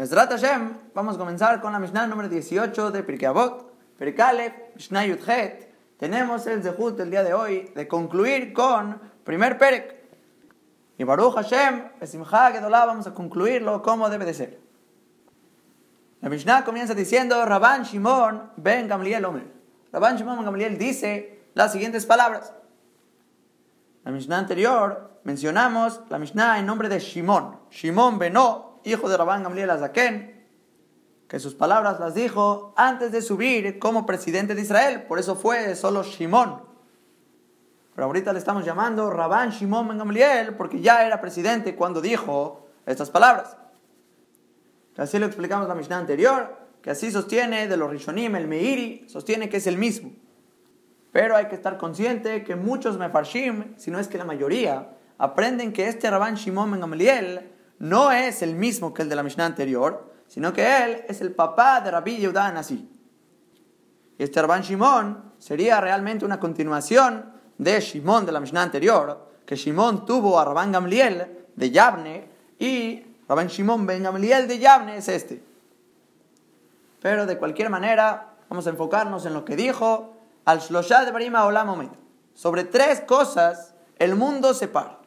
Mesrat Hashem, vamos a comenzar con la Mishnah número 18 de Pirkei Avot, Pirkei Mishnah Yudhet. Tenemos el zehut del día de hoy de concluir con primer Perek. Y Baruch Hashem, Besimcha Gedolá, vamos a concluirlo como debe de ser. La Mishnah comienza diciendo, Rabban Shimon ben Gamliel Omer. Rabban Shimon ben Gamliel dice las siguientes palabras. La Mishnah anterior mencionamos la Mishnah en nombre de Shimon. Shimon Benó, hijo de Rabban Gamliel Azaken, que sus palabras las dijo antes de subir como presidente de Israel. Por eso fue solo Shimon. Pero ahorita le estamos llamando Rabban Shimon Ben Gamliel porque ya era presidente cuando dijo estas palabras. Así lo explicamos la Mishnah anterior, que así sostiene de los Rishonim, el Meiri, sostiene que es el mismo. Pero hay que estar consciente que muchos mefarshim, si no es que la mayoría, aprenden que este Rabban Shimon Ben Gamliel no es el mismo que el de la Mishnah anterior, sino que él es el papá de Rabbi Yehuda Nasi. Y este Rabban Shimon sería realmente una continuación de Shimon de la Mishnah anterior, que Shimon tuvo a Rabban Gamliel de Yavne y Rabban Shimon Ben Gamliel de Yavne es este. Pero de cualquier manera, vamos a enfocarnos en lo que dijo al Shloshad de Barima Olam Sobre tres cosas el mundo se para.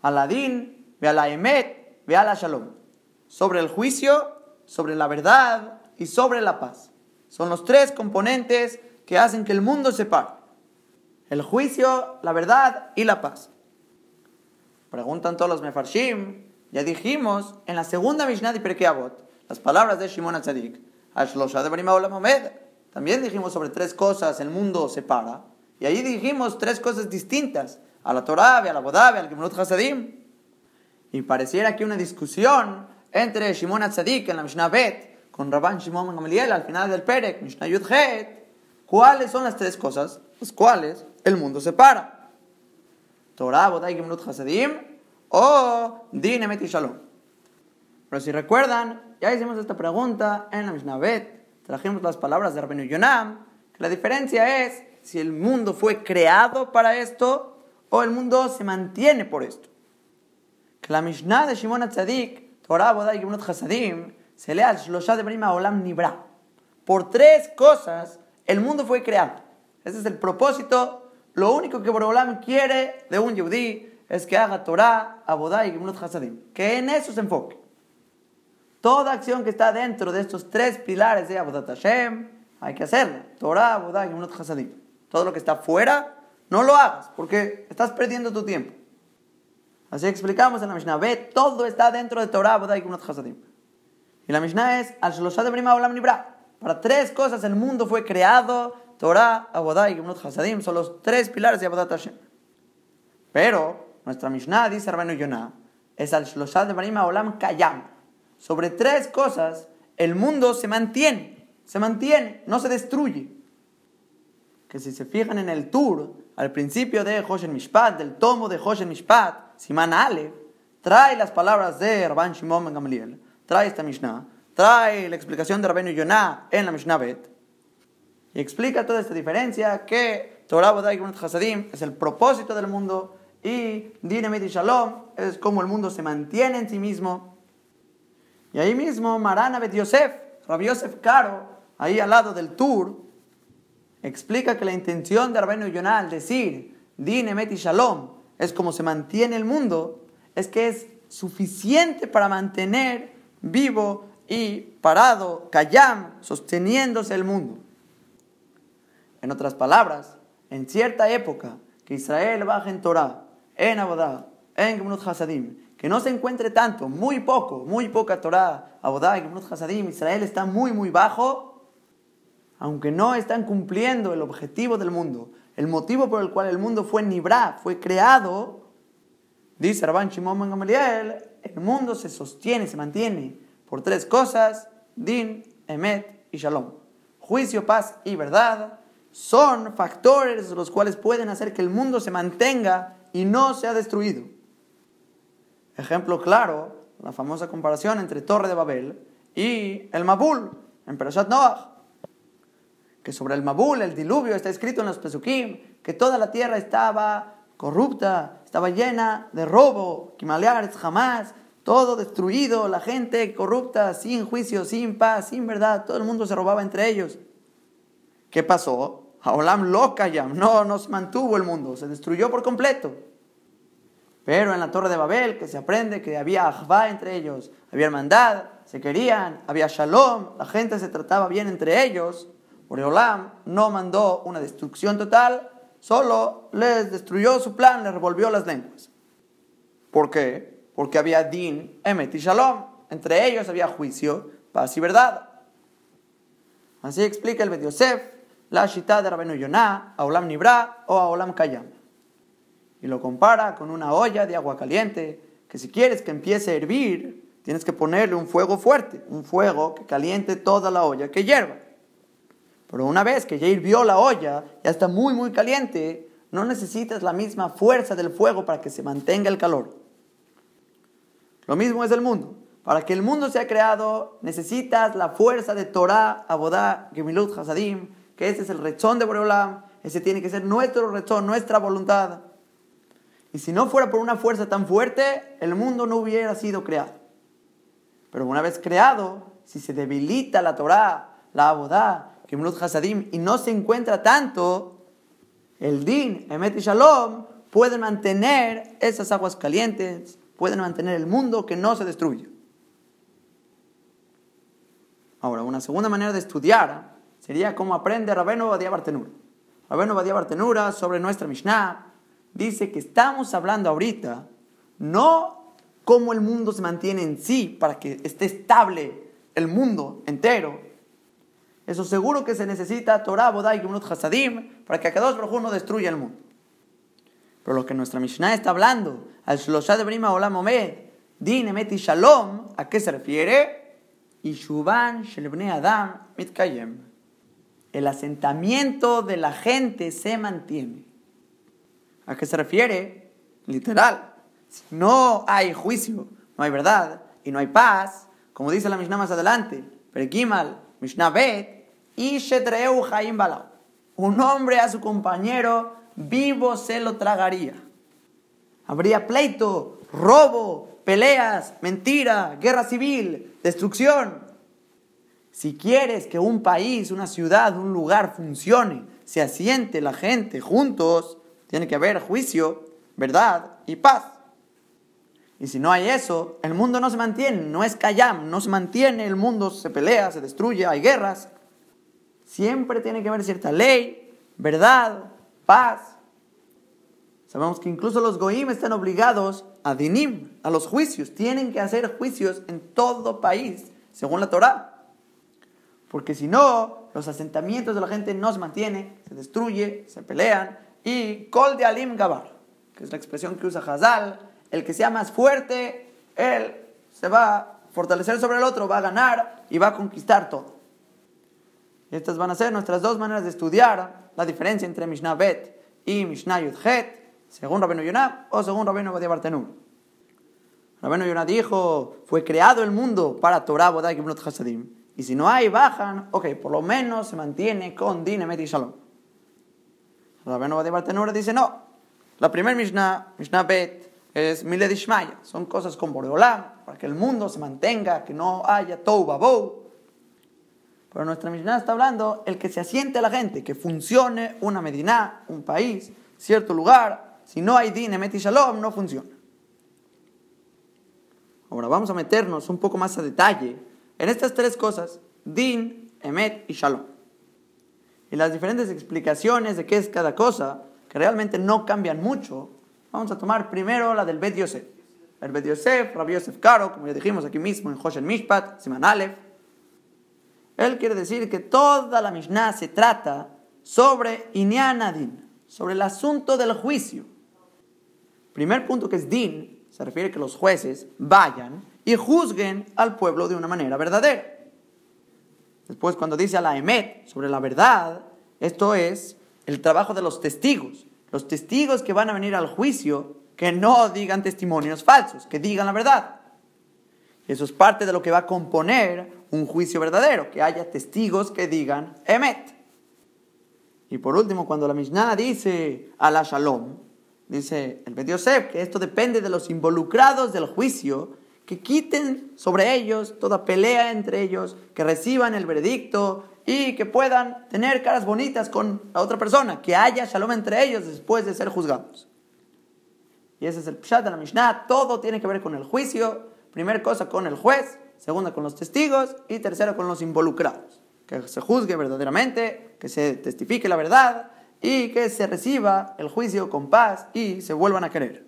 Aladín, ve a la Emet, ve a la Shalom. Sobre el juicio, sobre la verdad y sobre la paz. Son los tres componentes que hacen que el mundo se pare. El juicio, la verdad y la paz. Preguntan todos los mefarshim. Ya dijimos en la segunda Mishnah de Pirkei Avot, las palabras de Shimon HaTzadik, también dijimos sobre tres cosas, el mundo se para. Y ahí dijimos tres cosas distintas, a la Torah, a la Bodá, al Gemlut Hasadim. Y pareciera que una discusión entre Shimon Atzadik en la Mishnah Bet con Rabban Shimon Gamaliel al final del Perek, Mishnah Yudhet. ¿Cuáles son las tres cosas? Las cuales el mundo se para. Torah, Bodá y Gemlut Hasadim o Din Emet y Shalom. Pero si recuerdan, ya hicimos esta pregunta en la Mishnah Bet trajimos las palabras de Rabenu Yonam, que la diferencia es si el mundo fue creado para esto o el mundo se mantiene por esto. La Mishnah de Shimon Atzadik, Torah, Bodai y Gemunot Hasadim, se lee al Shlosha de Brima Olam Nibra. Por tres cosas el mundo fue creado. Ese es el propósito. Lo único que Borolam quiere de un yudí es que haga Torah, Abodá y Gemunot Hasadim. Que en eso se enfoque. Toda acción que está dentro de estos tres pilares de Abodat Hashem, hay que hacerla. Torah, Abodah y Gemunot Hasadim. Todo lo que está fuera, no lo hagas, porque estás perdiendo tu tiempo. Así explicamos en la Mishnah. Ve, todo está dentro de Torah, Abodah y Gemunot Hasadim. Y la Mishnah es, al de Brima Olam Nibra. Para tres cosas el mundo fue creado, Torah, Abodah y Gemunot Hasadim. Son los tres pilares de Abodat Hashem. Pero, nuestra Mishnah, dice Rabbeinu Yonah, es al de Brima Olam Kayam sobre tres cosas, el mundo se mantiene, se mantiene, no se destruye. Que si se fijan en el tour, al principio de Hoshen Mishpat, del tomo de Hoshen Mishpat, Siman Aleph, trae las palabras de Rabban Shimon Ben Gamliel, trae esta Mishnah, trae la explicación de Rabbeinu Yonah en la Mishnah Bet, y explica toda esta diferencia que Torah Bodai Hasadim es el propósito del mundo y Dinamit y Shalom es como el mundo se mantiene en sí mismo. Y ahí mismo Marana Bet Yosef, Rabbi Yosef Caro, ahí al lado del Tour, explica que la intención de Rabbeinu Yonah al decir Din Emet y Shalom es como se mantiene el mundo, es que es suficiente para mantener vivo y parado, Kayam, sosteniéndose el mundo. En otras palabras, en cierta época que Israel baja en Torah, en Abodá, en Gemnut Hasadim, que no se encuentre tanto, muy poco, muy poca Torah, Abodá, Gemnut Hasadim, Israel está muy, muy bajo, aunque no están cumpliendo el objetivo del mundo, el motivo por el cual el mundo fue Nibra, fue creado, dice Rabban Shimon Gamaliel, el mundo se sostiene, se mantiene por tres cosas, Din, Emet y Shalom. Juicio, paz y verdad son factores los cuales pueden hacer que el mundo se mantenga y no sea destruido. Ejemplo claro, la famosa comparación entre Torre de Babel y el Mabul en Perashat Noach. Que sobre el Mabul, el diluvio, está escrito en los Pesukim, que toda la tierra estaba corrupta, estaba llena de robo, Kimaleares jamás, todo destruido, la gente corrupta, sin juicio, sin paz, sin verdad, todo el mundo se robaba entre ellos. ¿Qué pasó? Haolam loca ya, no, no se mantuvo el mundo, se destruyó por completo. Pero en la Torre de Babel, que se aprende que había ajvá entre ellos, había hermandad, se querían, había shalom, la gente se trataba bien entre ellos. Olam no mandó una destrucción total, solo les destruyó su plan, les revolvió las lenguas. ¿Por qué? Porque había din, emet y shalom. Entre ellos había juicio, paz y verdad. Así explica el Yosef, la shita de Rabenu Yonah, a Olam Nibra o a Olam Kayam. Y lo compara con una olla de agua caliente, que si quieres que empiece a hervir, tienes que ponerle un fuego fuerte, un fuego que caliente toda la olla, que hierva. Pero una vez que ya hirvió la olla, ya está muy, muy caliente, no necesitas la misma fuerza del fuego para que se mantenga el calor. Lo mismo es el mundo. Para que el mundo sea creado, necesitas la fuerza de Torah, Abodá, Gemilut, Hasadim, que ese es el rechón de Boreolam, ese tiene que ser nuestro rechón, nuestra voluntad. Y si no fuera por una fuerza tan fuerte, el mundo no hubiera sido creado. Pero una vez creado, si se debilita la Torah, la Abodá, Hasadim, y no se encuentra tanto, el Din, Emet y Shalom, pueden mantener esas aguas calientes, pueden mantener el mundo que no se destruye. Ahora, una segunda manera de estudiar sería cómo aprende Rabenu Badia Bartenura. Rabenu Badia Bartenura sobre nuestra Mishnah dice que estamos hablando ahorita no cómo el mundo se mantiene en sí para que esté estable el mundo entero, eso seguro que se necesita Torah, Bodai, y Gemunot Hasadim para que Akadosh Baruj no destruya el mundo. Pero lo que nuestra Mishnah está hablando, al Shlosha de Brima Olam Omed, Din Emet y Shalom, ¿a qué se refiere? Ishuban Shelbne Adam Mitkayem. El asentamiento de la gente se mantiene. ¿A qué se refiere? Literal. Si no hay juicio, no hay verdad y no hay paz, como dice la Mishnah más adelante, Perekimal, Mishnah Bet, y Shetreu Jaim Balau. Un hombre a su compañero vivo se lo tragaría. Habría pleito, robo, peleas, mentira, guerra civil, destrucción. Si quieres que un país, una ciudad, un lugar funcione, se asiente la gente juntos, tiene que haber juicio, verdad y paz. Y si no hay eso, el mundo no se mantiene, no es Kayam, no se mantiene, el mundo se pelea, se destruye, hay guerras. Siempre tiene que haber cierta ley, verdad, paz. Sabemos que incluso los goim están obligados a dinim, a los juicios. Tienen que hacer juicios en todo país, según la Torah. Porque si no, los asentamientos de la gente no se mantienen, se destruye, se pelean. Y kol de alim gabar, que es la expresión que usa Hazal, el que sea más fuerte, él se va a fortalecer sobre el otro, va a ganar y va a conquistar todo. Estas van a ser nuestras dos maneras de estudiar la diferencia entre Mishnah Bet y Mishnah Yudhet, según Rabenu Yonah o según Rabenu Badia Bartenur. Rabenu Yonah dijo, fue creado el mundo para Torah, Bodai y Hasadim. Y si no hay, bajan, ok, por lo menos se mantiene con Din, Emet y Shalom. Rabenu Badia Bartenur dice, no, la primera Mishnah, Mishnah Bet, es Miled Ishmaya. Son cosas con Boreolam, para que el mundo se mantenga, que no haya Tou Babou. Pero nuestra Mishnah está hablando el que se asiente la gente, que funcione una Medina, un país, cierto lugar. Si no hay din, emet y shalom, no funciona. Ahora vamos a meternos un poco más a detalle en estas tres cosas, din, emet y shalom. Y las diferentes explicaciones de qué es cada cosa, que realmente no cambian mucho, vamos a tomar primero la del Bet Yosef. El Bet Yosef, Rabbi Yosef Karo, como ya dijimos aquí mismo en Hoshen Mishpat, Siman Aleph, él quiere decir que toda la Mishnah se trata sobre Inyanadin, sobre el asunto del juicio. Primer punto que es din, se refiere a que los jueces vayan y juzguen al pueblo de una manera verdadera. Después, cuando dice a la Emet sobre la verdad, esto es el trabajo de los testigos. Los testigos que van a venir al juicio, que no digan testimonios falsos, que digan la verdad. Eso es parte de lo que va a componer un juicio verdadero, que haya testigos que digan Emet. Y por último, cuando la Mishnah dice a la Shalom, dice el Bet Yosef que esto depende de los involucrados del juicio, que quiten sobre ellos toda pelea entre ellos, que reciban el veredicto y que puedan tener caras bonitas con la otra persona, que haya shalom entre ellos después de ser juzgados. Y ese es el pshat de la Mishnah, todo tiene que ver con el juicio, primera cosa con el juez, segunda con los testigos y tercera con los involucrados. Que se juzgue verdaderamente, que se testifique la verdad y que se reciba el juicio con paz y se vuelvan a querer.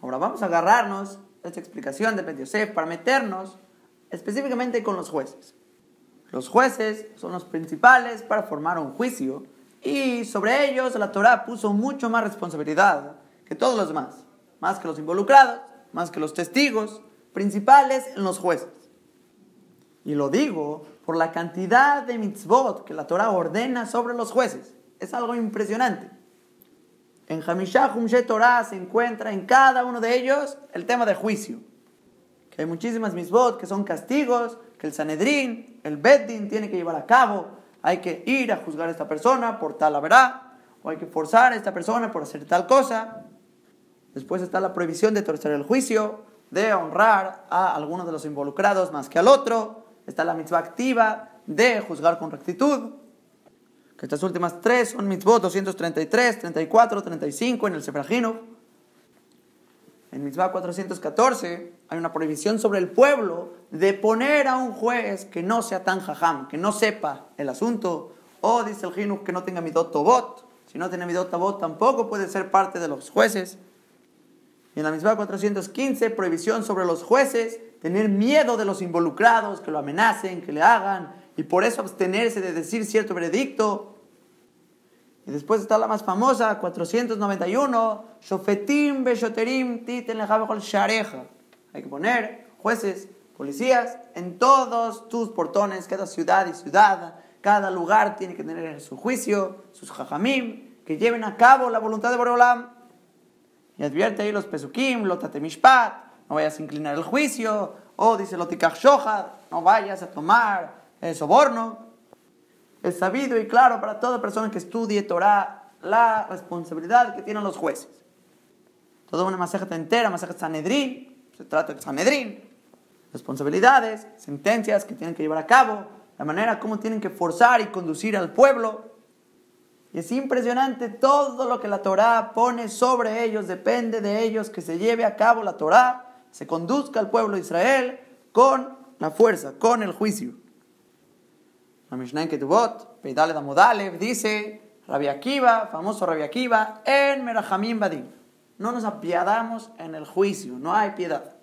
Ahora vamos a agarrarnos esta explicación de Ben Yosef para meternos específicamente con los jueces. Los jueces son los principales para formar un juicio y sobre ellos la Torah puso mucho más responsabilidad que todos los demás, más que los involucrados, más que los testigos principales en los jueces. Y lo digo por la cantidad de mitzvot que la Torah ordena sobre los jueces. Es algo impresionante. En Hamishah Humshe Torah se encuentra en cada uno de ellos el tema de juicio. Que hay muchísimas mitzvot que son castigos, que el Sanedrín, el Beddin tiene que llevar a cabo. Hay que ir a juzgar a esta persona por tal verdad, o hay que forzar a esta persona por hacer tal cosa. Después está la prohibición de torcer el juicio, de honrar a alguno de los involucrados más que al otro. Está la mitzvah activa de juzgar con rectitud que estas últimas tres son mitzvot 233, 34, 35 en el Sefrajino. En mitzvah 414 hay una prohibición sobre el pueblo de poner a un juez que no sea tan jajam, que no sepa el asunto, o dice el Jinuj que no tenga midot tobot. Si no tiene midot tobot tampoco puede ser parte de los jueces. Y en la mitzvah 415, prohibición sobre los jueces, tener miedo de los involucrados, que lo amenacen, que le hagan y por eso abstenerse de decir cierto veredicto. Y después está la más famosa, 491, Shofetim Beshoterim Titen Shareja. Hay que poner jueces, policías en todos tus portones, cada ciudad y ciudad, cada lugar tiene que tener su juicio, sus jajamim, que lleven a cabo la voluntad de Boreolam. Y advierte ahí los pesukim, lotatemishpat, no vayas a inclinar el juicio, o dice lotikach shohad, no vayas a tomar el soborno. Es sabido y claro para toda persona que estudie Torah la responsabilidad que tienen los jueces. Toda una masajeta entera, masajeta Sanedrín, se trata de Sanedrín, responsabilidades, sentencias que tienen que llevar a cabo, la manera como tienen que forzar y conducir al pueblo. Es impresionante todo lo que la Torah pone sobre ellos, depende de ellos que se lleve a cabo la Torah, se conduzca al pueblo de Israel con la fuerza, con el juicio. La Mishnah en Ketubot, Peidale Damodalev, dice, Rabbi Akiva, famoso Rabbi Akiva, en Merajamim Badim. No nos apiadamos en el juicio, no hay piedad.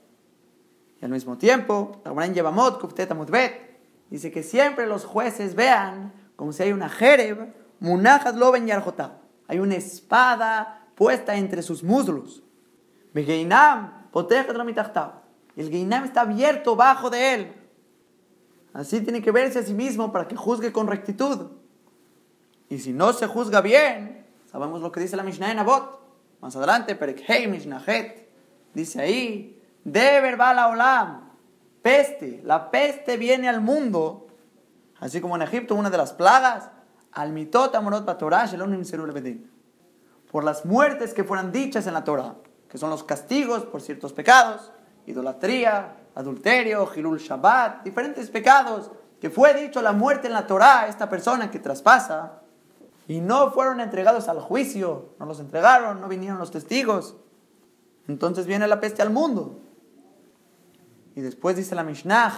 Y al mismo tiempo, en Yevamot, Kuftet Amutbet, dice que siempre los jueces vean como si hay una jereb, Munajat Loben Yarjotá. Hay una espada puesta entre sus muslos. Begeinam, Y el Geinam está abierto bajo de él. Así tiene que verse a sí mismo para que juzgue con rectitud. Y si no se juzga bien, sabemos lo que dice la Mishnah en Abot. Más adelante, Perekhei Mishnahet, dice ahí, Deber la olam, peste, la peste viene al mundo, así como en Egipto una de las plagas, al mitot amorot por las muertes que fueran dichas en la Torah, que son los castigos por ciertos pecados, idolatría, adulterio, Hilul Shabbat, diferentes pecados, que fue dicho la muerte en la Torah, esta persona que traspasa, y no fueron entregados al juicio, no los entregaron, no vinieron los testigos. Entonces viene la peste al mundo. Y después dice la Mishnah,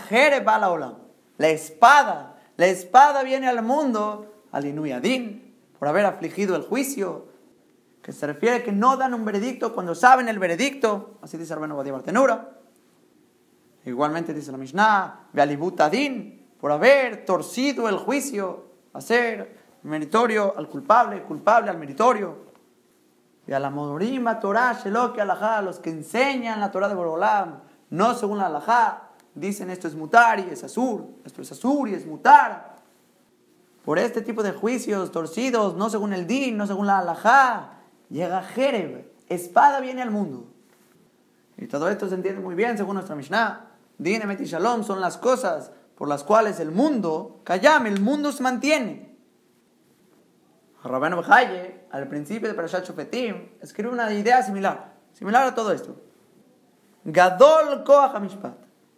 Olam, la espada, la espada viene al mundo, al Inuyadín, por haber afligido el juicio, que se refiere a que no dan un veredicto cuando saben el veredicto, así dice Arbeno Badia Bartenura. Igualmente dice la Mishnah, Adin, por haber torcido el juicio, hacer meritorio al culpable, culpable al meritorio. Y a la Modorima Torah, Sheloke Alajá, los que enseñan la Torah de Borolam, no según la Alajá, dicen esto es mutar y es azur, esto es azur y es mutar. Por este tipo de juicios torcidos, no según el din, no según la Alajá, llega Jereb, espada viene al mundo. Y todo esto se entiende muy bien según nuestra Mishnah. Din y Shalom son las cosas por las cuales el mundo, Kayam, el mundo se mantiene. Rabban Bejaye, al principio de Parashat Shofetim, escribe una idea similar, similar a todo esto. Gadol Koach.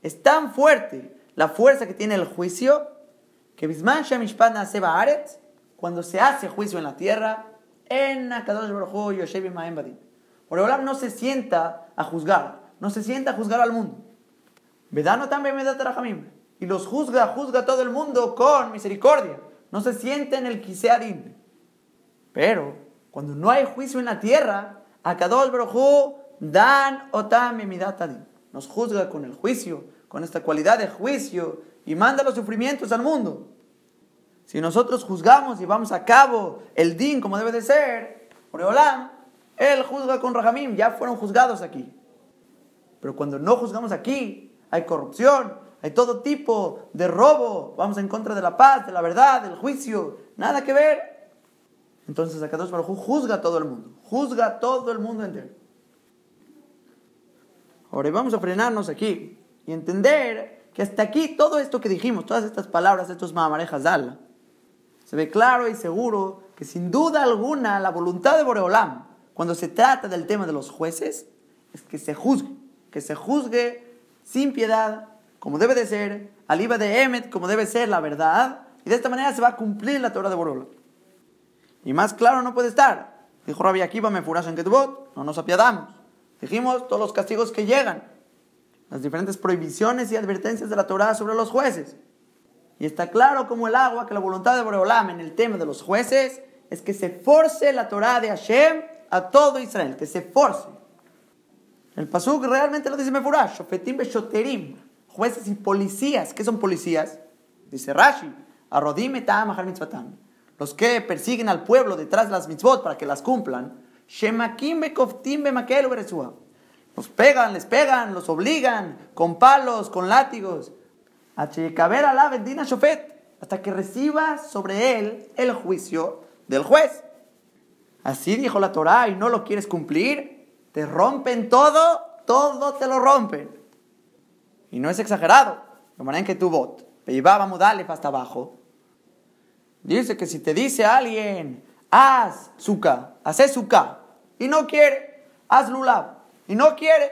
Es tan fuerte la fuerza que tiene el juicio que Bisman Mishpat nace Baaretz, cuando se hace juicio en la tierra, en Akadosh Baruj Yoshev Maem Boreolam no se sienta a juzgar, no se sienta a juzgar al mundo. Vedano también me da Y los juzga, juzga a todo el mundo con misericordia. No se siente en el Kiseadin. Pero cuando no hay juicio en la tierra, Akadosh Baruj dan otam Nos juzga con el juicio, con esta cualidad de juicio y manda los sufrimientos al mundo. Si nosotros juzgamos y vamos a cabo el din como debe de ser, Oreolam, él juzga con Rahamim, ya fueron juzgados aquí. Pero cuando no juzgamos aquí, hay corrupción, hay todo tipo de robo, vamos en contra de la paz, de la verdad, del juicio, nada que ver. Entonces Akadosh Baruj juzga a todo el mundo, juzga a todo el mundo entero. Ahora vamos a frenarnos aquí y entender que hasta aquí todo esto que dijimos, todas estas palabras, estos mamarejas Allah, se ve claro y seguro que sin duda alguna la voluntad de Boreolam, cuando se trata del tema de los jueces, es que se juzgue, que se juzgue sin piedad, como debe de ser, al IVA de Emet, como debe ser la verdad, y de esta manera se va a cumplir la Torah de Boreolam. Y más claro no puede estar. Dijo Rabbi Akiva, me furas en Ketubot, no nos apiadamos. Dijimos todos los castigos que llegan, las diferentes prohibiciones y advertencias de la Torah sobre los jueces. Y está claro como el agua que la voluntad de Boreolam en el tema de los jueces es que se force la Torah de Hashem a todo Israel, que se force. El Pasuk realmente lo dice Mefurash, Shofetim Beshoterim, jueces y policías. ¿Qué son policías? Dice Rashi, Arodim etam mitzvatam. Los que persiguen al pueblo detrás de las mitzvot para que las cumplan. Shemakim bekoftim bemakel Los pegan, les pegan, los obligan con palos, con látigos. Hasta que reciba sobre él el juicio del juez. Así dijo la Torá y no lo quieres cumplir, te rompen todo, todo te lo rompen. Y no es exagerado, de manera en que tu bot, llevaba modales hasta abajo, dice que si te dice alguien, haz suka, haz suka, y no quiere, haz lulab, y no quiere,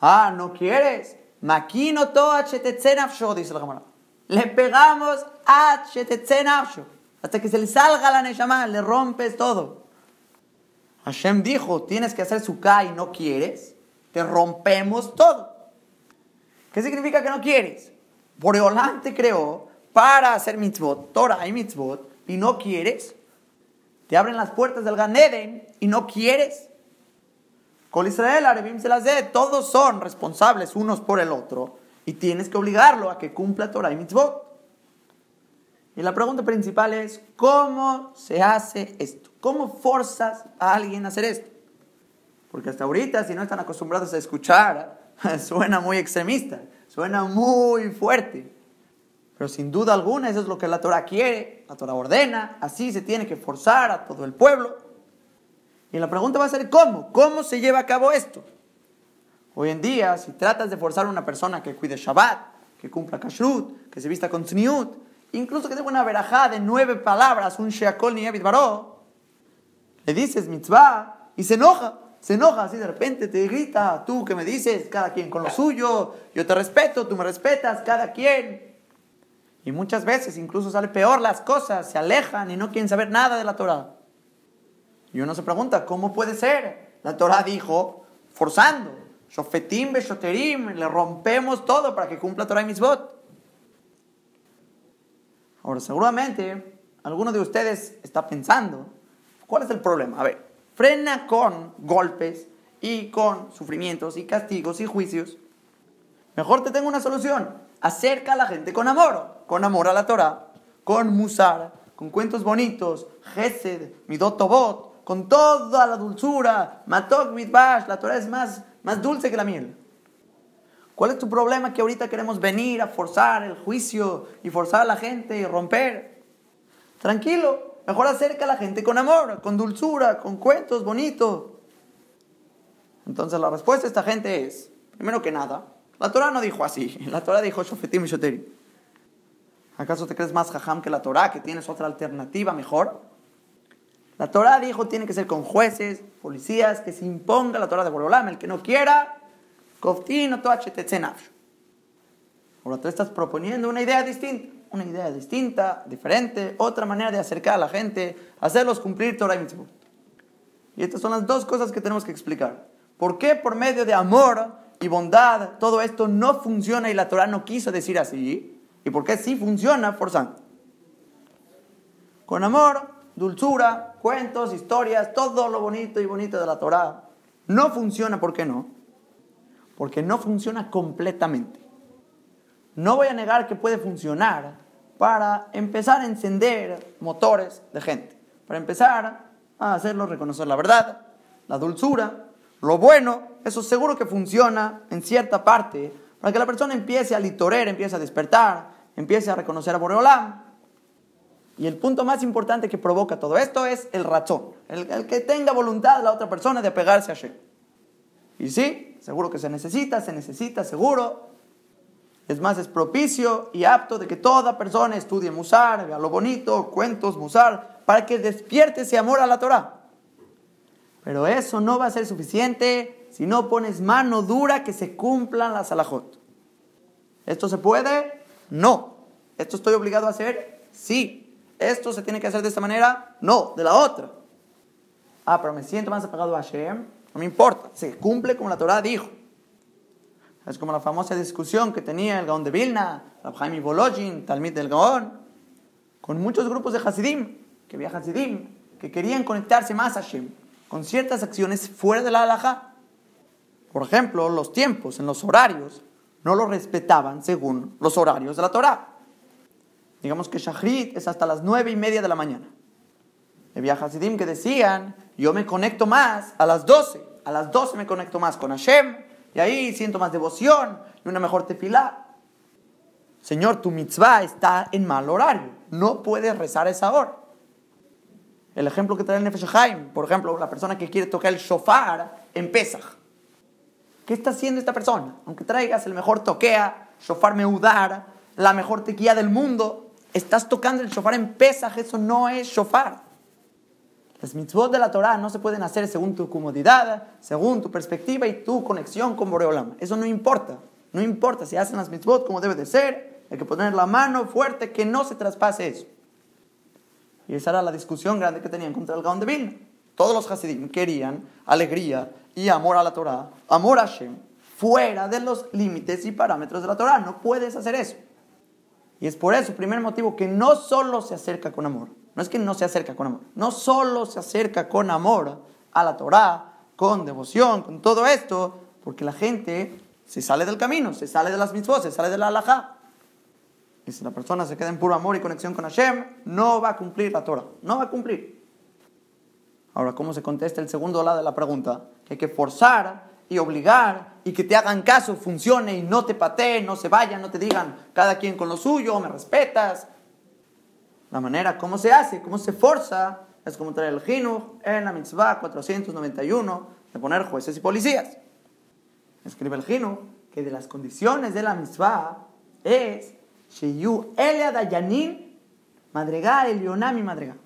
ah, no quieres, Maquino to dice la cámara. Le pegamos hasta que se le salga la neshama, le rompes todo. Hashem dijo, tienes que hacer suka y no quieres, te rompemos todo. ¿Qué significa que no quieres? Boreolán te creó para hacer mitzvot, Torah y mitzvot, y no quieres. Te abren las puertas del Ganeden y no quieres. Con Israel, Arabim se las dé, todos son responsables unos por el otro y tienes que obligarlo a que cumpla Torah y mitzvot. Y la pregunta principal es, ¿cómo se hace esto? ¿Cómo forzas a alguien a hacer esto? Porque hasta ahorita, si no están acostumbrados a escuchar, suena muy extremista, suena muy fuerte. Pero sin duda alguna eso es lo que la Torah quiere, la Torah ordena, así se tiene que forzar a todo el pueblo. Y la pregunta va a ser ¿cómo? ¿Cómo se lleva a cabo esto? Hoy en día, si tratas de forzar a una persona que cuide Shabbat, que cumpla Kashrut, que se vista con Tzniut, incluso que tenga una verajá de nueve palabras, un Sheakol ni Baró, le dices mitzvah y se enoja, se enoja, así de repente te grita, tú que me dices, cada quien con lo suyo, yo te respeto, tú me respetas, cada quien. Y muchas veces incluso sale peor las cosas, se alejan y no quieren saber nada de la Torah. Y uno se pregunta, ¿cómo puede ser? La Torah dijo, forzando, Shofetim Beshoterim, le rompemos todo para que cumpla Torah y Mitzvot. Ahora, seguramente, alguno de ustedes está pensando, ¿cuál es el problema? A ver, frena con golpes y con sufrimientos y castigos y juicios. Mejor te tengo una solución. Acerca a la gente con amor, con amor a la Torah, con musar, con cuentos bonitos, Gesed, Midot con toda la dulzura, Matok Mitbash, la Torah es más, más dulce que la miel. ¿Cuál es tu problema que ahorita queremos venir a forzar el juicio y forzar a la gente y romper? Tranquilo, mejor acerca a la gente con amor, con dulzura, con cuentos bonitos. Entonces la respuesta de esta gente es, primero que nada, la Torah no dijo así, la Torah dijo Shofetim y Shoteri. ¿Acaso te crees más jajam que la Torah, que tienes otra alternativa mejor? La Torah dijo tiene que ser con jueces, policías, que se imponga la Torah de Borolam. El que no quiera, Ahora tú estás proponiendo una idea distinta, una idea distinta, diferente, otra manera de acercar a la gente, hacerlos cumplir Torah y Mitzvot. Y estas son las dos cosas que tenemos que explicar. ¿Por qué por medio de amor y bondad todo esto no funciona y la Torah no quiso decir así? ¿Y por qué sí funciona forzando? Con amor, dulzura, cuentos, historias, todo lo bonito y bonito de la Torah. No funciona, ¿por qué no? Porque no funciona completamente. No voy a negar que puede funcionar para empezar a encender motores de gente, para empezar a hacerlo reconocer la verdad, la dulzura, lo bueno, eso seguro que funciona en cierta parte, para que la persona empiece a litorer, empiece a despertar, empiece a reconocer a Boreolam. Y el punto más importante que provoca todo esto es el razón, el, que tenga voluntad la otra persona de apegarse a Shem. Y sí, seguro que se necesita, se necesita, seguro. Es más, es propicio y apto de que toda persona estudie Musar, vea lo bonito, cuentos, Musar, para que despierte ese amor a la Torah. Pero eso no va a ser suficiente si no pones mano dura que se cumplan las alajot. ¿Esto se puede? No. ¿Esto estoy obligado a hacer? Sí. ¿Esto se tiene que hacer de esta manera? No, de la otra. Ah, pero me siento más apegado a Hashem. No me importa. Se cumple como la Torah dijo. Es como la famosa discusión que tenía el Gaón de Vilna, Jaime Volojin, Talmid del Gaón, con muchos grupos de Hasidim, que había Hasidim, que querían conectarse más a Hashem con ciertas acciones fuera de la halajá. Por ejemplo, los tiempos en los horarios no los respetaban según los horarios de la Torah. Digamos que Shachrit es hasta las nueve y media de la mañana. Había Hasidim que decían, yo me conecto más a las doce, a las doce me conecto más con Hashem, y ahí siento más devoción y una mejor tefilá. Señor, tu mitzvah está en mal horario, no puedes rezar esa hora. El ejemplo que trae el Nefesh Haim, por ejemplo, la persona que quiere tocar el shofar en Pesach. ¿Qué está haciendo esta persona? Aunque traigas el mejor toquea, shofar meudar, la mejor tequía del mundo, estás tocando el shofar en Pesach, eso no es shofar. Las mitzvot de la Torah no se pueden hacer según tu comodidad, según tu perspectiva y tu conexión con Boreolam. Eso no importa. No importa si hacen las mitzvot como debe de ser, hay que poner la mano fuerte que no se traspase eso. Y esa era la discusión grande que tenían contra el Gaon de Vilna. Todos los Hasidim querían alegría y amor a la Torah, amor a Hashem, fuera de los límites y parámetros de la Torah. No puedes hacer eso. Y es por eso, primer motivo, que no solo se acerca con amor. No es que no se acerca con amor. No solo se acerca con amor a la Torah, con devoción, con todo esto, porque la gente se sale del camino, se sale de las mitzvot, se sale de la halajá. Y si la persona se queda en puro amor y conexión con Hashem, no va a cumplir la Torah. No va a cumplir. Ahora, ¿cómo se contesta el segundo lado de la pregunta? Que hay que forzar y obligar y que te hagan caso, funcione y no te pateen, no se vayan, no te digan cada quien con lo suyo, me respetas. La manera, ¿cómo se hace? ¿Cómo se forza? Es como traer el Jinuj en la mitzvah 491 de poner jueces y policías. Escribe el Jinuj que de las condiciones de la mitzvah es Sheyu Dayanin, Madregar, Elionami, Madregar.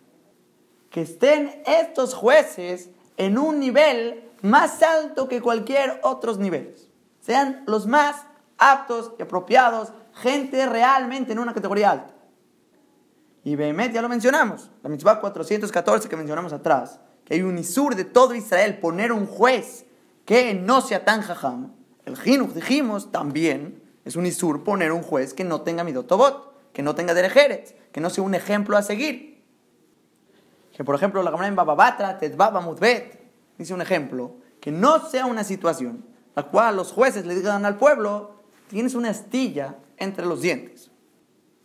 Que estén estos jueces en un nivel más alto que cualquier otros niveles. Sean los más aptos y apropiados, gente realmente en una categoría alta. Y Behemet ya lo mencionamos, la mitzvah 414 que mencionamos atrás, que hay un isur de todo Israel, poner un juez que no sea tan jajam. El jinuj dijimos también es un isur poner un juez que no tenga midotobot, que no tenga derejeret, que no sea un ejemplo a seguir. Que por ejemplo la Gemara en Bababatra, Tetbaba Mutbet, dice un ejemplo, que no sea una situación la cual los jueces le digan al pueblo, tienes una astilla entre los dientes.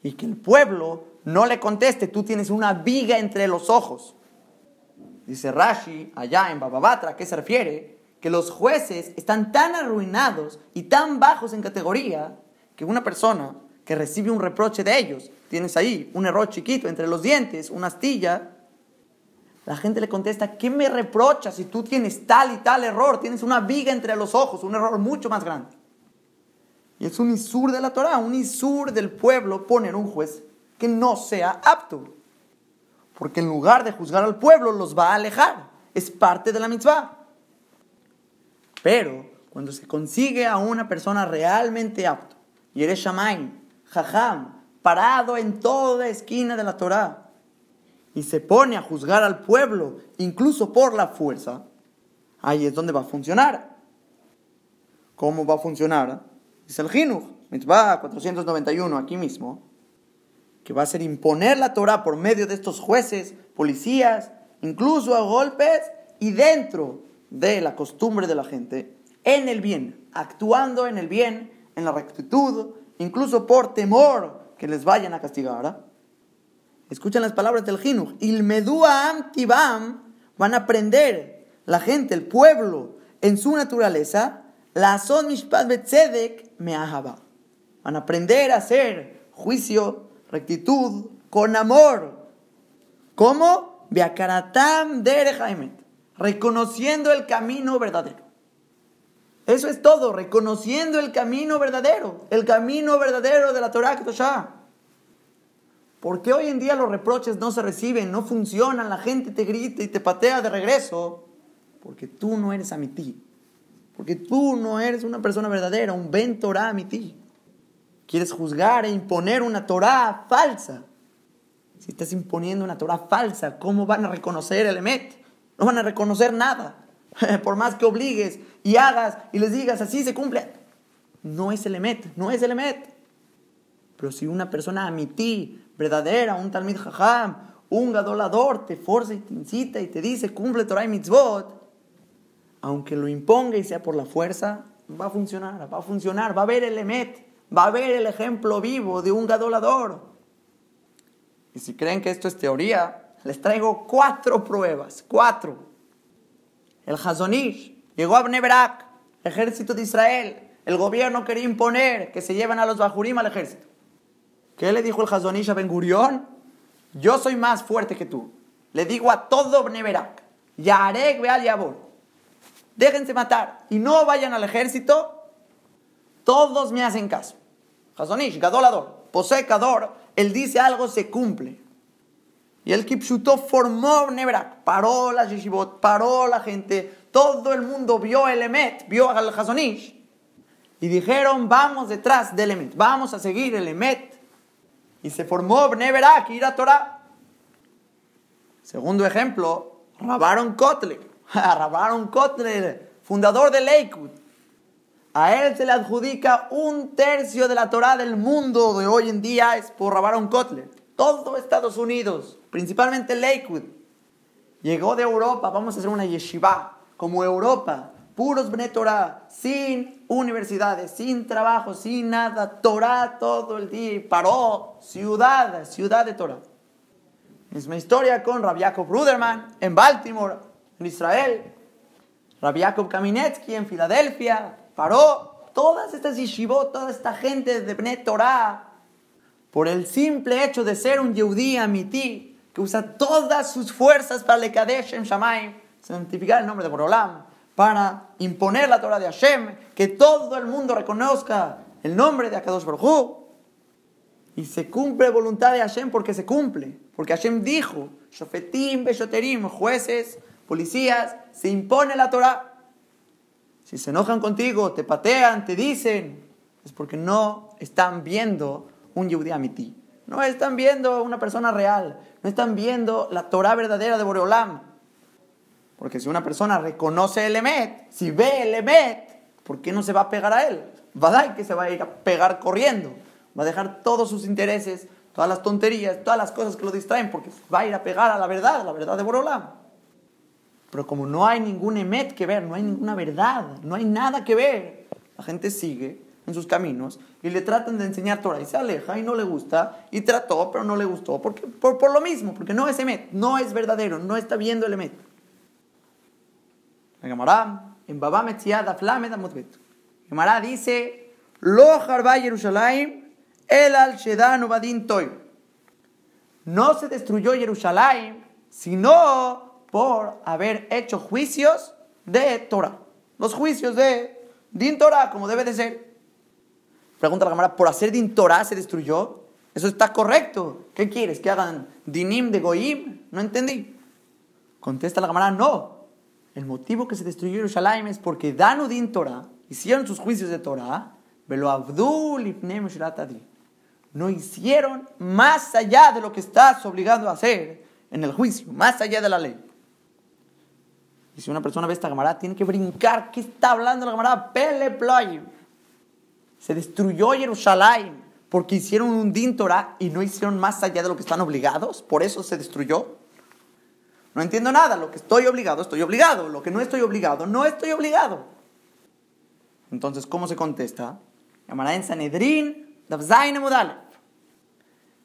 Y que el pueblo no le conteste, tú tienes una viga entre los ojos. Dice Rashi, allá en Bababatra, ¿a qué se refiere? que los jueces están tan arruinados y tan bajos en categoría que una persona que recibe un reproche de ellos, tienes ahí un error chiquito entre los dientes, una astilla, la gente le contesta, ¿qué me reprochas si tú tienes tal y tal error? Tienes una viga entre los ojos, un error mucho más grande. Y es un isur de la Torah, un isur del pueblo poner un juez que no sea apto. Porque en lugar de juzgar al pueblo, los va a alejar. Es parte de la mitzvah. Pero cuando se consigue a una persona realmente apto, y eres Shamaim, Jajam, parado en toda esquina de la Torah, y se pone a juzgar al pueblo, incluso por la fuerza, ahí es donde va a funcionar. ¿Cómo va a funcionar? Dice el Jinuch, Mitzvah 491, aquí mismo, que va a ser imponer la Torah por medio de estos jueces, policías, incluso a golpes y dentro de la costumbre de la gente, en el bien, actuando en el bien, en la rectitud, incluso por temor que les vayan a castigar. Escuchen las palabras del Jinuch. Ilmedua tibam van a aprender la gente, el pueblo, en su naturaleza, la son mishpat betzedek meahaba. Van a aprender a hacer juicio, rectitud, con amor. ¿Cómo? Beakaratam reconociendo el camino verdadero. Eso es todo, reconociendo el camino verdadero, el camino verdadero de la Torah Kedoshah. ¿Por qué hoy en día los reproches no se reciben, no funcionan, la gente te grita y te patea de regreso? Porque tú no eres amití. Porque tú no eres una persona verdadera, un ben Torah amití. Quieres juzgar e imponer una Torah falsa. Si estás imponiendo una Torah falsa, ¿cómo van a reconocer el Emet? No van a reconocer nada. Por más que obligues y hagas y les digas así se cumple. No es el emet, no es el emet. Pero si una persona amití, verdadera, un talmid jajam, un gadolador te forza y te incita y te dice cumple Torah y mitzvot, aunque lo imponga y sea por la fuerza, va a funcionar, va a funcionar, va a ver el emet, va a ver el ejemplo vivo de un gadolador. Y si creen que esto es teoría, les traigo cuatro pruebas, cuatro. El Hazonish llegó a Bneberak, ejército de Israel. El gobierno quería imponer que se lleven a los Bajurim al ejército. ¿Qué le dijo el Hazonish a Ben Gurión? Yo soy más fuerte que tú. Le digo a todo Bneberak, Yarek Beal Yabor, déjense matar y no vayan al ejército. Todos me hacen caso. Hazonish, Gadolador, posecador, él dice algo, se cumple. Y el Kipshuto formó Nebrak, paró la yeshivot, paró la gente, todo el mundo vio el Emet, vio al Hazonish. Y dijeron, vamos detrás del Emet, vamos a seguir el Emet. Y se formó Nebrak, ir a Torah. Segundo ejemplo, Rabaron Kotler. Rabaron Kotler, fundador de Lakewood. A él se le adjudica un tercio de la Torah del mundo de hoy en día, es por Rabaron Kotler. Todo Estados Unidos, principalmente Lakewood. Llegó de Europa, vamos a hacer una yeshiva, como Europa, puros Torah, sin universidades, sin trabajo, sin nada, Torah todo el día, y paró, ciudad, ciudad de Torah. Misma historia con Rabbi Jacob Ruderman en Baltimore, en Israel. Rabbi Jacob Kaminetsky en Filadelfia, paró todas estas yeshivot, toda esta gente de Torah, por el simple hecho de ser un Yehudí amití, que usa todas sus fuerzas para le Kadesh en Shamaim, santificar el nombre de Borolam, para imponer la Torah de Hashem, que todo el mundo reconozca el nombre de Akadosh Baruj y se cumple voluntad de Hashem porque se cumple, porque Hashem dijo, Shofetim, Beshoterim, jueces, policías, se impone la Torah. Si se enojan contigo, te patean, te dicen, es porque no están viendo un Yehudi. No están viendo una persona real, no están viendo la Torah verdadera de Boreolam. Porque si una persona reconoce el Emet, si ve el Emet, ¿por qué no se va a pegar a él? Va a dar que se va a ir a pegar corriendo. Va a dejar todos sus intereses, todas las tonterías, todas las cosas que lo distraen, porque va a ir a pegar a la verdad, a la verdad de Boreolam. Pero como no hay ningún Emet que ver, no hay ninguna verdad, no hay nada que ver, la gente sigue en sus caminos y le tratan de enseñar Torah y se aleja y no le gusta y trató pero no le gustó porque, por, por lo mismo, porque no es Emet, no es verdadero, no está viendo el Emet. La Gemara en Baba Metziad Aflamed Amotbet. Gemara dice, Lo harba Yerushalayim el al Shedanu Badin Toy. No se destruyó Jerusalén sino por haber hecho juicios de Torah. Los juicios de Din Torah, como debe de ser. Pregunta la cámara, ¿por hacer din Torah se destruyó? Eso está correcto. ¿Qué quieres? ¿Que hagan dinim de goim? No entendí. Contesta la cámara, no. El motivo que se destruyó Jerusalén es porque Danu din Torah hicieron sus juicios de Torah, no hicieron más allá de lo que estás obligado a hacer en el juicio, más allá de la ley. Y si una persona ve esta camarada, tiene que brincar. ¿Qué está hablando la camarada? Pele Se destruyó Jerusalén porque hicieron un din Torah y no hicieron más allá de lo que están obligados. Por eso se destruyó. No entiendo nada. Lo que estoy obligado, estoy obligado. Lo que no estoy obligado, no estoy obligado. Entonces, ¿cómo se contesta? Camarada en Sanedrín,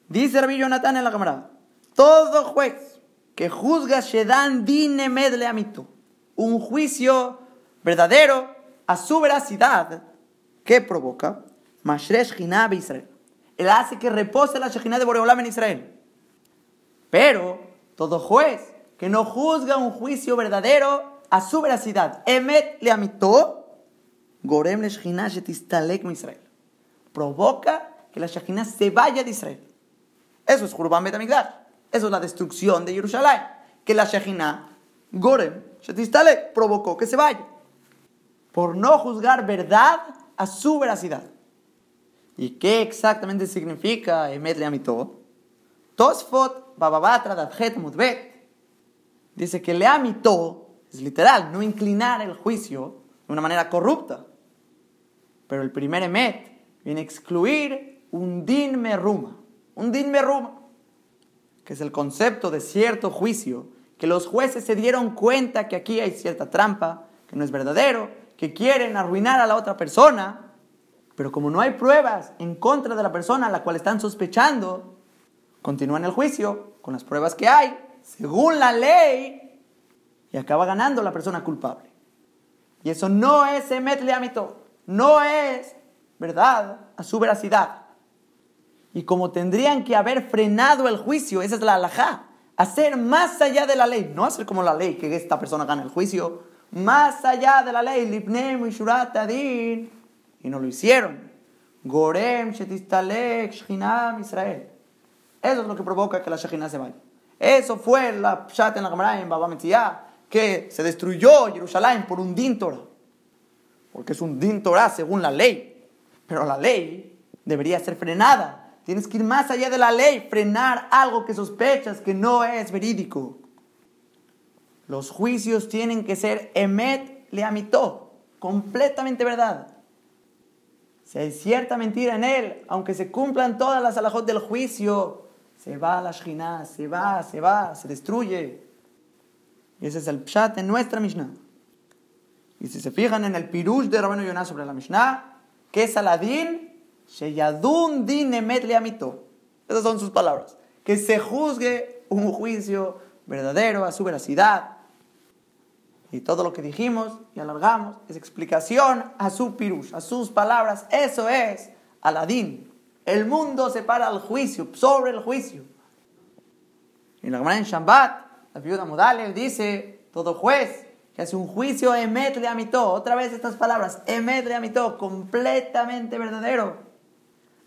Dice Rabbi Jonathan en la camarada, todo juez que juzga Shedan Dine Medle Amitu, un juicio verdadero a su veracidad, ¿qué provoca? Mashresh Israel. Él hace que repose la Shekhinah de Boreolam en Israel. Pero todo juez que no juzga un juicio verdadero a su veracidad, Emet le amitó, Gorem le Israel. Provoca que la Shekhinah se vaya de Israel. Eso es Jurban Betamigdash. Eso es la destrucción de Jerusalén. Que la Shekhinah, Gorem, Shetistale, provocó que se vaya. Por no juzgar verdad a su veracidad. ¿Y qué exactamente significa Emet Leamito? Tosfot Bababatra Dadjet Mudbet dice que Leamito es literal, no inclinar el juicio de una manera corrupta. Pero el primer Emet viene a excluir un din meruma. Un din meruma, que es el concepto de cierto juicio, que los jueces se dieron cuenta que aquí hay cierta trampa, que no es verdadero, que quieren arruinar a la otra persona pero como no hay pruebas en contra de la persona a la cual están sospechando, continúan el juicio con las pruebas que hay, según la ley, y acaba ganando la persona culpable. Y eso no es emet leamito, no es verdad a su veracidad. Y como tendrían que haber frenado el juicio, esa es la alajá, hacer más allá de la ley, no hacer como la ley, que esta persona gana el juicio, más allá de la ley, lipnem y y no lo hicieron. Gorem shetistalek Israel. Eso es lo que provoca que la Shekhinah se vaya. Eso fue la Pshat en la Gemara en Baba que se destruyó Jerusalén por un din Torah. Porque es un din Torah según la ley. Pero la ley debería ser frenada. Tienes que ir más allá de la ley, frenar algo que sospechas que no es verídico. Los juicios tienen que ser emet leamitó, completamente verdad. Si hay cierta mentira en él, aunque se cumplan todas las alajot del juicio, se va la Shina, se va, se va, se destruye. Y ese es el pshat en nuestra Mishnah. Y si se fijan en el pirush de Rabenu Yonah sobre la Mishnah, que es Aladín, Sheyadun din emet. Esas son sus palabras. Que se juzgue un juicio verdadero a su veracidad, y todo lo que dijimos y alargamos es explicación a su pirush, a sus palabras. Eso es Aladín. El mundo se para al juicio, sobre el juicio. Y la Gemara en Shambat, la viuda Modale dice, todo juez que hace un juicio emet le amitó, otra vez estas palabras, emet le amitó, completamente verdadero.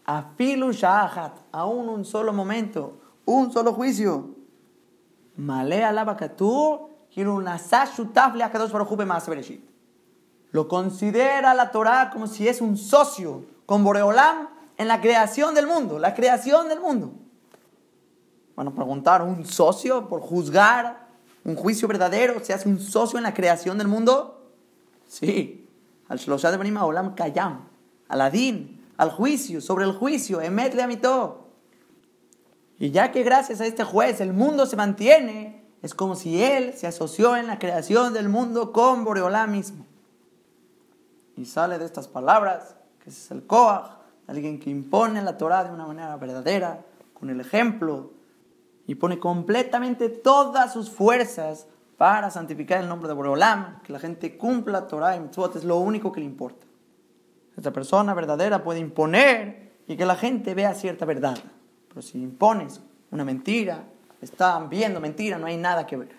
Afilu shahat, aún un solo momento, un solo juicio. Malea labakatur lo considera la Torah como si es un socio con Boreolam en la creación del mundo, la creación del mundo. Bueno, preguntar, ¿un socio por juzgar un juicio verdadero se hace un socio en la creación del mundo? Sí. Al Shlosha de Benima Olam Kayam, al Adin, al juicio, sobre el juicio, Emet le. Y ya que gracias a este juez el mundo se mantiene, es como si él se asoció en la creación del mundo con Boreolá mismo. Y sale de estas palabras, que es el Koach, alguien que impone la Torah de una manera verdadera, con el ejemplo, y pone completamente todas sus fuerzas para santificar el nombre de Boreolam, que la gente cumpla Torah y mitzvot, es lo único que le importa. Esta persona verdadera puede imponer y que la gente vea cierta verdad. Pero si impones una mentira, están viendo mentira, no hay nada que ver.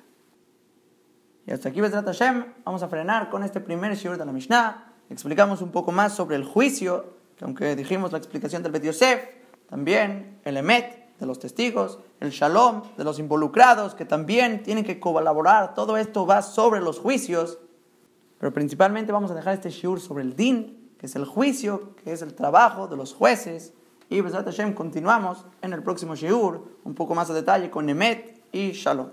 Y hasta aquí, Bezrat Hashem, vamos a frenar con este primer shiur de la Mishnah. Explicamos un poco más sobre el juicio, aunque dijimos la explicación del Bet Yosef, también el Emet de los testigos, el Shalom de los involucrados, que también tienen que colaborar. Todo esto va sobre los juicios. Pero principalmente vamos a dejar este shiur sobre el din, que es el juicio, que es el trabajo de los jueces. Y Besat Hashem continuamos en el próximo shiur, un poco más a detalle con Nemet y Shalom.